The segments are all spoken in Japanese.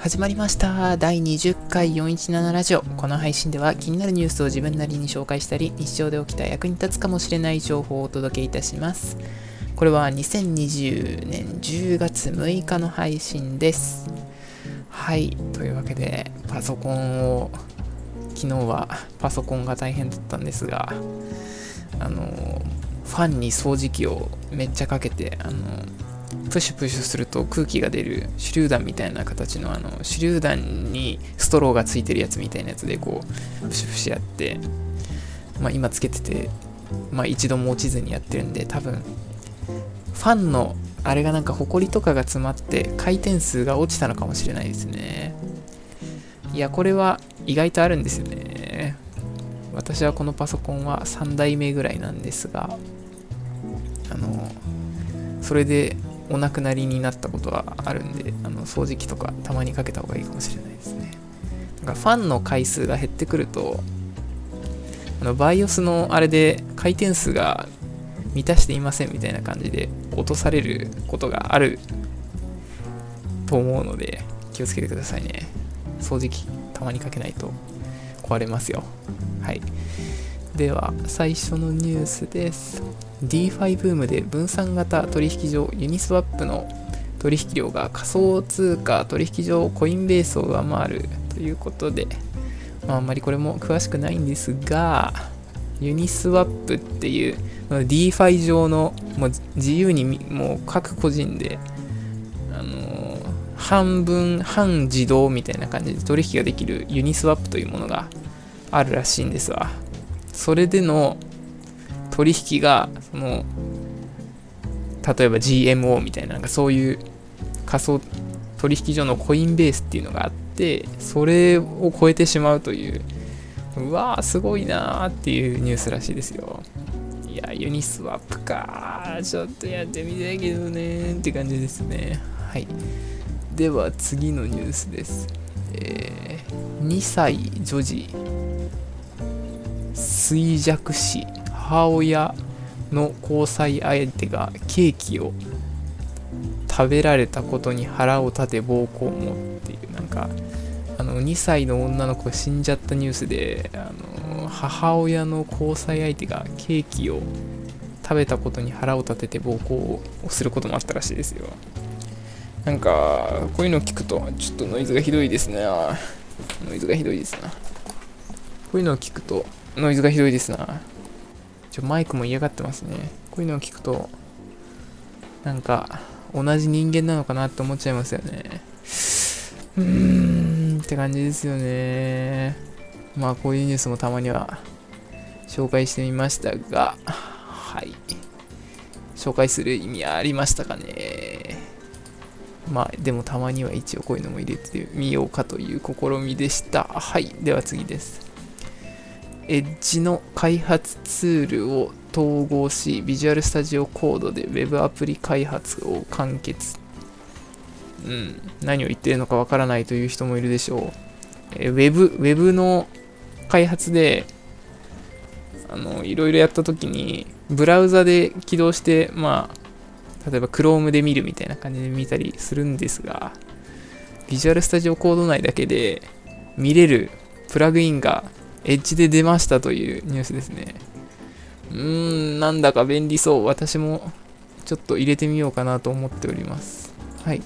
始まりました。第20回417ラジオ。この配信では気になるニュースを自分なりに紹介したり日常で起きた役に立つかもしれない情報をお届けいたします。これは2020年10月6日の配信です。はい。というわけでパソコンを昨日はパソコンが大変だったんですがあのファンに掃除機をめっちゃかけてあのプシュプシュすると空気が出る手榴弾みたいな形のあの手榴弾にストローがついてるやつみたいなやつでこうプシュプシュやって、まあ、今つけてて、まあ、一度も落ちずにやってるんで多分ファンのあれがなんかホコリとかが詰まって回転数が落ちたのかもしれないですね。いやこれは意外とあるんですよね。私はこのパソコンは3代目ぐらいなんですがあのそれでお亡くなりになったことはあるんであの掃除機とかたまにかけた方がいいかもしれないですね。なんかファンの回数が減ってくるとあのバイオスのあれで回転数が満たしていませんみたいな感じで落とされることがあると思うので気をつけてくださいね。掃除機たまにかけないと壊れますよ。はい。では最初のニュースです。DeFi ブームで分散型取引所ユニスワップの取引量が仮想通貨取引所コインベースを上回るということで、まあ、あんまりこれも詳しくないんですがユニスワップっていう DeFi 上のもう自由にもう各個人で、あのー、半分半自動みたいな感じで取引ができるユニスワップというものがあるらしいんですわ。それでの取引がその例えば GMO みたいななんかそういう仮想取引所のコインベースっていうのがあってそれを超えてしまうといううわーすごいなーっていうニュースらしいですよ。いやユニスワップかちょっとやってみたいけどねって感じですね。はい。では次のニュースです。えー、2歳女児衰弱死母親の交際相手がケーキを食べられたことに腹を立て暴行もっていうなんかあの2歳の女の子が死んじゃったニュースであの母親の交際相手がケーキを食べたことに腹を立てて暴行をすることもあったらしいですよ。なんかこういうのを聞くとちょっとノイズがひどいですねノイズがひどいですな。こういうのを聞くとノイズがひどいですなちょ、マイクも嫌がってますね。こういうのを聞くと、なんか、同じ人間なのかなって思っちゃいますよね。うーん、って感じですよね。まあ、こういうニュースもたまには紹介してみましたが、はい。紹介する意味ありましたかね。まあ、でもたまには一応こういうのも入れてみようかという試みでした。はい。では次です。エッジの開発ツールを統合し、ビジュアルスタジオコードで Web アプリ開発を完結。うん、何を言ってるのかわからないという人もいるでしょう。え Web、Web の開発で、あの、いろいろやったときに、ブラウザで起動して、まあ、例えば Chrome で見るみたいな感じで見たりするんですが、ビジュアルスタジオコード内だけで見れるプラグインがエッジで出ましたというニュースですね。うーん、なんだか便利そう。私もちょっと入れてみようかなと思っております。はい。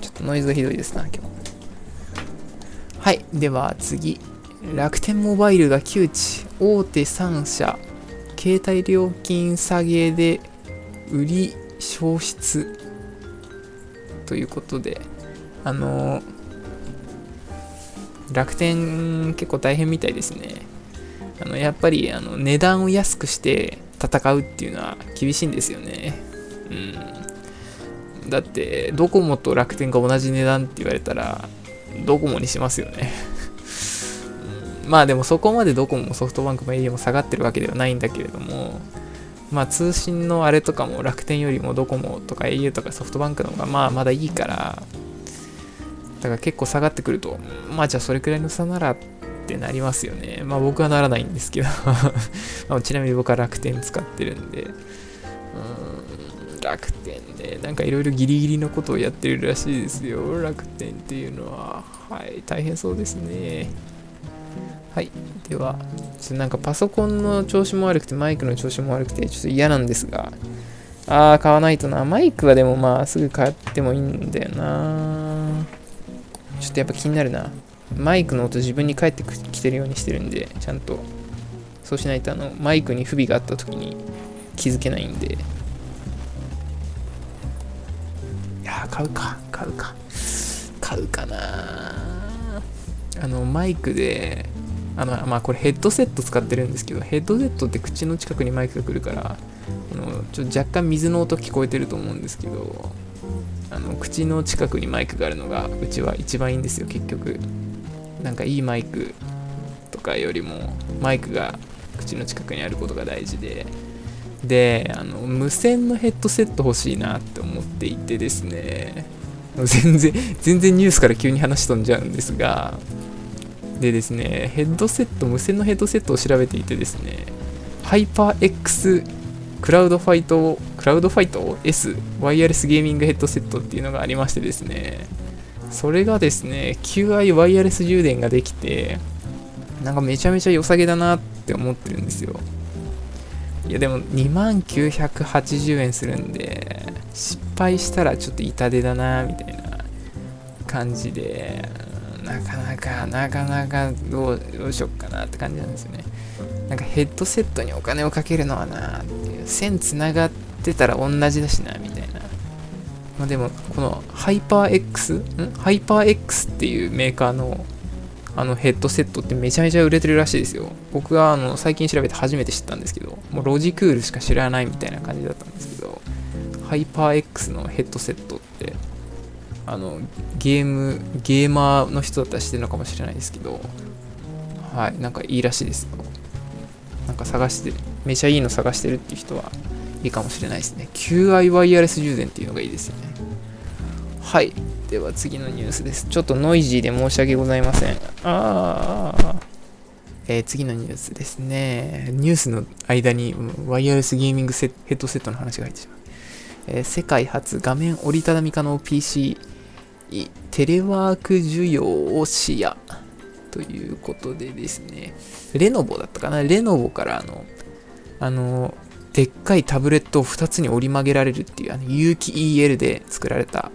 ちょっとノイズがひどいですな、今日。はい。では次。楽天モバイルが窮地。大手3社。携帯料金下げで売り消失。ということで、あのー楽天結構大変みたいですね。あのやっぱりあの値段を安くして戦うっていうのは厳しいんですよね。うん。だって、ドコモと楽天が同じ値段って言われたら、ドコモにしますよね。まあでもそこまでドコモもソフトバンクも au も下がってるわけではないんだけれども、まあ通信のあれとかも楽天よりもドコモとか au とかソフトバンクの方がまあまだいいから、だから結構下がってくると、まあじゃあそれくらいの差ならってなりますよね。まあ僕はならないんですけど まあちなみに僕は楽天使ってるんで、楽天ね。なんかいろいろギリギリのことをやってるらしいですよ。楽天っていうのは。はい、大変そうですね。はい。では、ちょっとなんかパソコンの調子も悪くて、マイクの調子も悪くて、ちょっと嫌なんですが、あー、買わないとな。マイクはでもまあ、すぐ買ってもいいんだよな。ちょっとやっぱ気になるな。マイクの音自分に返ってきてるようにしてるんで、ちゃんと。そうしないと、あの、マイクに不備があった時に気づけないんで。いや買うか。買うか。買うかな。あの、マイクで、あの、まあ、これヘッドセット使ってるんですけど、ヘッドセットって口の近くにマイクが来るから、あのちょっと若干水の音聞こえてると思うんですけど、あの口の近くにマイクがあるのがうちは一番いいんですよ、結局。なんかいいマイクとかよりも、マイクが口の近くにあることが大事で、で、あの無線のヘッドセット欲しいなって思っていてですね、全然、全然ニュースから急に話飛んじゃうんですが、でですね、ヘッドセット、無線のヘッドセットを調べていてですね、ハイパー X クラウドファイト、クラウドファイト S ワイヤレスゲーミングヘッドセットっていうのがありましてですね、それがですね、QI ワイヤレス充電ができて、なんかめちゃめちゃ良さげだなって思ってるんですよ。いやでも2980円するんで、失敗したらちょっと痛手だなみたいな感じで、なかなか、なかなかどうしよっかなって感じなんですよね。なんかヘッドセットにお金をかけるのはなって、線つながってたら同じだしな、みたいな。まあ、でも、このハイパー X? ん？ハイパー X っていうメーカーのあのヘッドセットってめちゃめちゃ売れてるらしいですよ。僕はあの最近調べて初めて知ったんですけど、もうロジクールしか知らないみたいな感じだったんですけど、ハイパー X のヘッドセットってあのゲームゲーマーの人だったら知ってるのかもしれないですけどはいなんかいいらしいですよなんか探してめちゃいいの探してるっていう人はいいかもしれないですね。QI ワイヤレス充電っていうのがいいですよね。はい。では次のニュースです。ちょっとノイジーで申し訳ございません。ああえー、次のニュースですね。ニュースの間にワイヤレスゲーミングヘッドセットの話が入ってしまう。えー、世界初画面折りたたみ可能 PC テレワーク需要を視野。ということでですね、レノボだったかな。レノボからあの、あの、でっかいタブレットを2つに折り曲げられるっていう、あの、有機 EL で作られた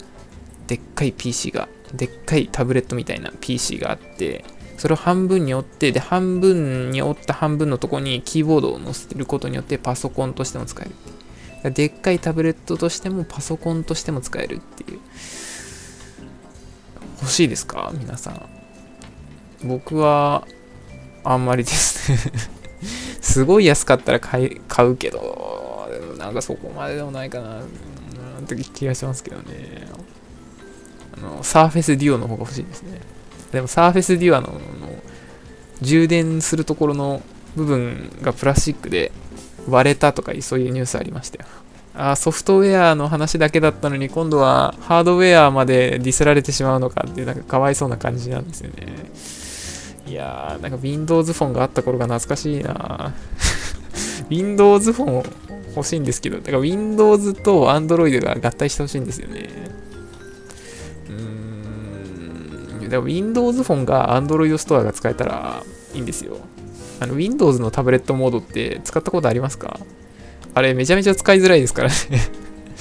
でっかい PC が、でっかいタブレットみたいな PC があって、それを半分に折って、で、半分に折った半分のとこにキーボードを載せることによってパソコンとしても使える。でっかいタブレットとしてもパソコンとしても使えるっていう。欲しいですか？皆さん。僕は、あんまりですねすごい安かったら買買うけど、でもなんかそこまででもないかな、って気がしますけどね。あの、サーフェスデュオの方が欲しいですね。でもサーフェスデュオのの充電するところの部分がプラスチックで割れたとかそういうニュースありましたよ。あソフトウェアの話だけだったのに今度はハードウェアまでディスられてしまうのかっていうなんかかわいそうな感じなんですよね。いやー、なんか Windows フォンがあった頃が懐かしいな Windows フォン欲しいんですけど、だから Windows と Android が合体してほしいんですよね。うーん。でも Windows フォンが Android ストアが使えたらいいんですよ。あの Windows のタブレットモードって使ったことありますか？あれめちゃめちゃ使いづらいですからね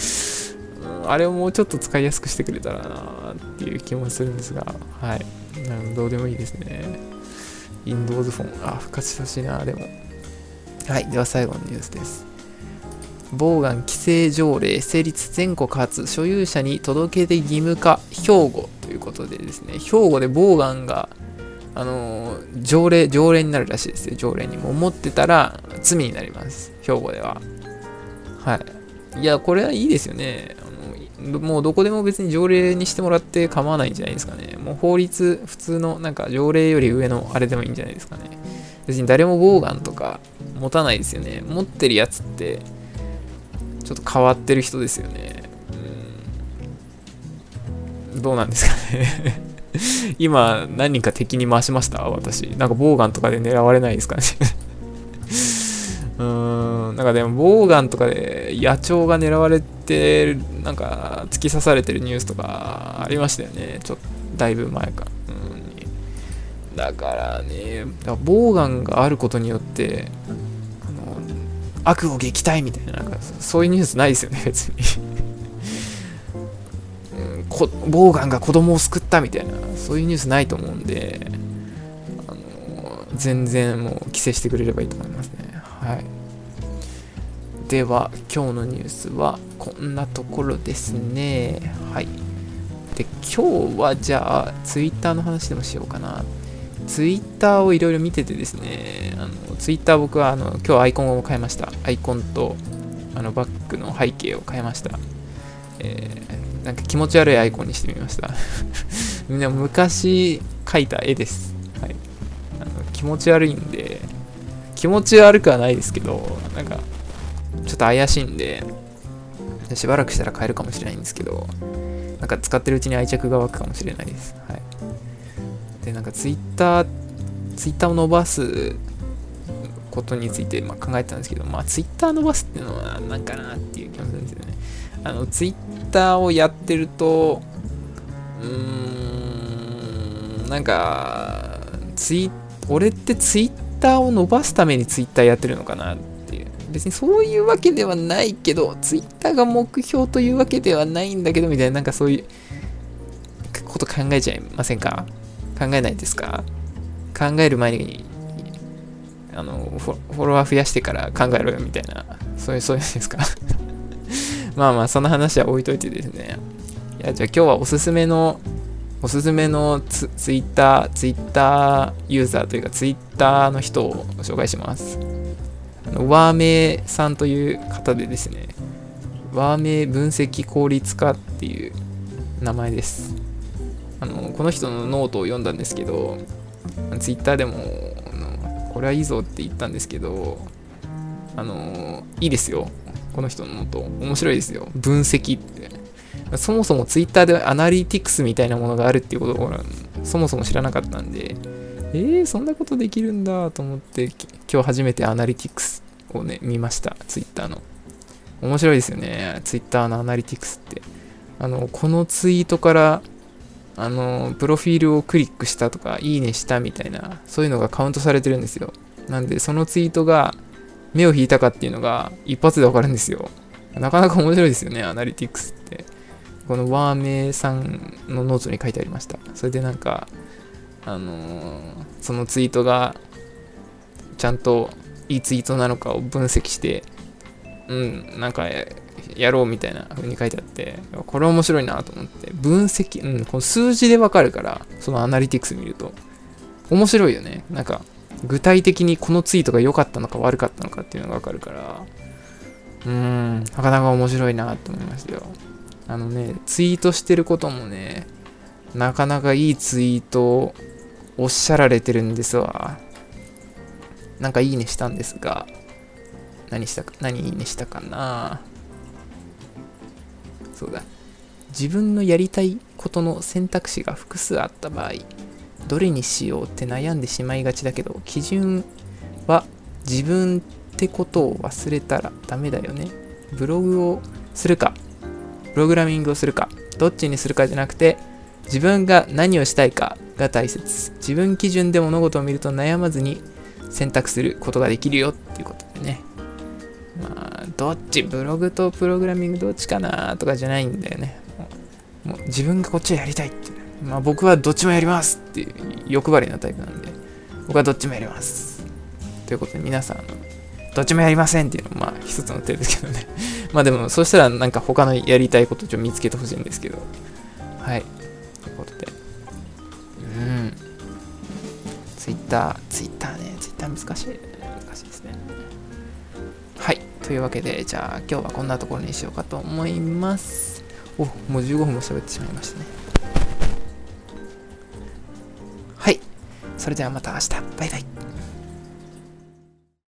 あれをもうちょっと使いやすくしてくれたらなっていう気もするんですが、はい。どうでもいいですね。Windows フォン、あ、復活してほしな、でも。はい。では最後のニュースです。ボウガン規制条例成立全国初所有者に届け出義務化兵庫ということでですね、兵庫でボウガンがあの条例、条例になるらしいですよ、条例にも。思ってたら罪になります、兵庫では。はい。いや、これはいいですよね。あのもうどこでも別に条例にしてもらって構わないんじゃないですかね。もう法律、普通のなんか条例より上のあれでもいいんじゃないですかね。別に誰もボウガンとか持たないですよね。持ってるやつって、ちょっと変わってる人ですよね。うん。どうなんですかね 今、何人か敵に回しました？私。なんかボウガンとかで狙われないですかね うーん、なんかでも、ボウガンとかで野鳥が狙われて、なんか突き刺されてるニュースとかありましたよね。ちょっ、だいぶ前か。うん、だからね、だからボウガンがあることによって、あの悪を撃退みたいな、なんかそういうニュースないですよね、別に。うん、こボウガンが子供を救ったみたいな、そういうニュースないと思うんで、あの全然もう規制してくれればいいと思いますね。はい。では、今日のニュースはこんなところですね。はい。今日はじゃあ、ツイッターの話でもしようかな。ツイッターをいろいろ見ててですね、あのツイッター僕はあの今日アイコンを変えました。アイコンとあのバックの背景を変えました。えー、なんか気持ち悪いアイコンにしてみました。みんな昔描いた絵です。はい。あの気持ち悪いんで、気持ち悪くはないですけど、なんか、ちょっと怪しいんで、しばらくしたら変えるかもしれないんですけど、なんか使ってるうちに愛着が湧くかもしれないです。はい。で、なんかツイッター、ツイッターを伸ばすことについて、まあ、考えてたんですけど、まあ、ツイッター伸ばすっていうのはなんかなっていう気もするんですよね。あの、ツイッターをやってると、うーん、なんか、ツイ俺ってツイッターを伸ばすためにツイッターやってるのかなって。別にそういうわけではないけど、ツイッターが目標というわけではないんだけど、みたいな、なんかそういうこと考えちゃいませんか？考えないですか？考える前に、あのフォロワー増やしてから考えろよみたいな、そういう、そういうですか？まあまあ、その話は置いといてですね。いや、じゃあ今日はおすすめのおすすめのツツイッター、ツイッターユーザーというか、ツイッターの人を紹介します。ワーメイさんという方でですね、ワーメイ分析効率化っていう名前です。あのこの人のノートを読んだんですけど、ツイッターでも、これはいいぞって言ったんですけど、あの、いいですよ。この人の note。面白いですよ。分析って。そもそも Twitter でアナリティクスみたいなものがあるっていうことをそもそも知らなかったんで、えー、そんなことできるんだと思って、今日初めてアナリティクスをね、見ました、Twitter の。面白いですよね、Twitter のアナリティクスって。あの、このツイートから、あの、プロフィールをクリックしたとか、いいねしたみたいな、そういうのがカウントされてるんですよ。なんで、そのツイートが目を引いたかっていうのが一発でわかるんですよ。なかなか面白いですよね、アナリティクスって。このワーメイさんのノートに書いてありました。それでなんか、あのー、そのツイートがちゃんといいツイートなのかを分析して、うん、なんかやろうみたいな風に書いてあって、これ面白いなと思って、分析、うん、この数字でわかるから、そのアナリティクス見ると、面白いよね。なんか、具体的にこのツイートが良かったのか悪かったのかっていうのがわかるから、うーん、なかなか面白いなと思いましたよ。あのね、ツイートしてることもね、なかなかいいツイートをおっしゃられてるんですわ。なんかいいねしたんですが、何したか、何いいねしたかなそうだ。自分のやりたいことの選択肢が複数あった場合、どれにしようって悩んでしまいがちだけど、基準は自分ってことを忘れたらダメだよね。ブログをするか、プログラミングをするか、どっちにするかじゃなくて、自分が何をしたいかが大切。自分基準で物事を見ると悩まずに選択することができるよっていうことでね。まあ、どっち、ブログとプログラミングどっちかなとかじゃないんだよね。もう自分がこっちをやりたいって、まあ僕はどっちもやりますっていう欲張りなタイプなんで、僕はどっちもやります。ということで皆さん、どっちもやりませんっていうのもまあ一つの手ですけどね まあでも、そしたらなんか他のやりたいことをちょっと見つけてほしいんですけど。はい。ということで。うん。ツイッター、ツイッターね、旦難しい。難しいですね。はい。というわけで、じゃあ今日はこんなところにしようかと思います。お、もう15分も喋ってしまいましたね。はい。それではまた明日。バイバイ。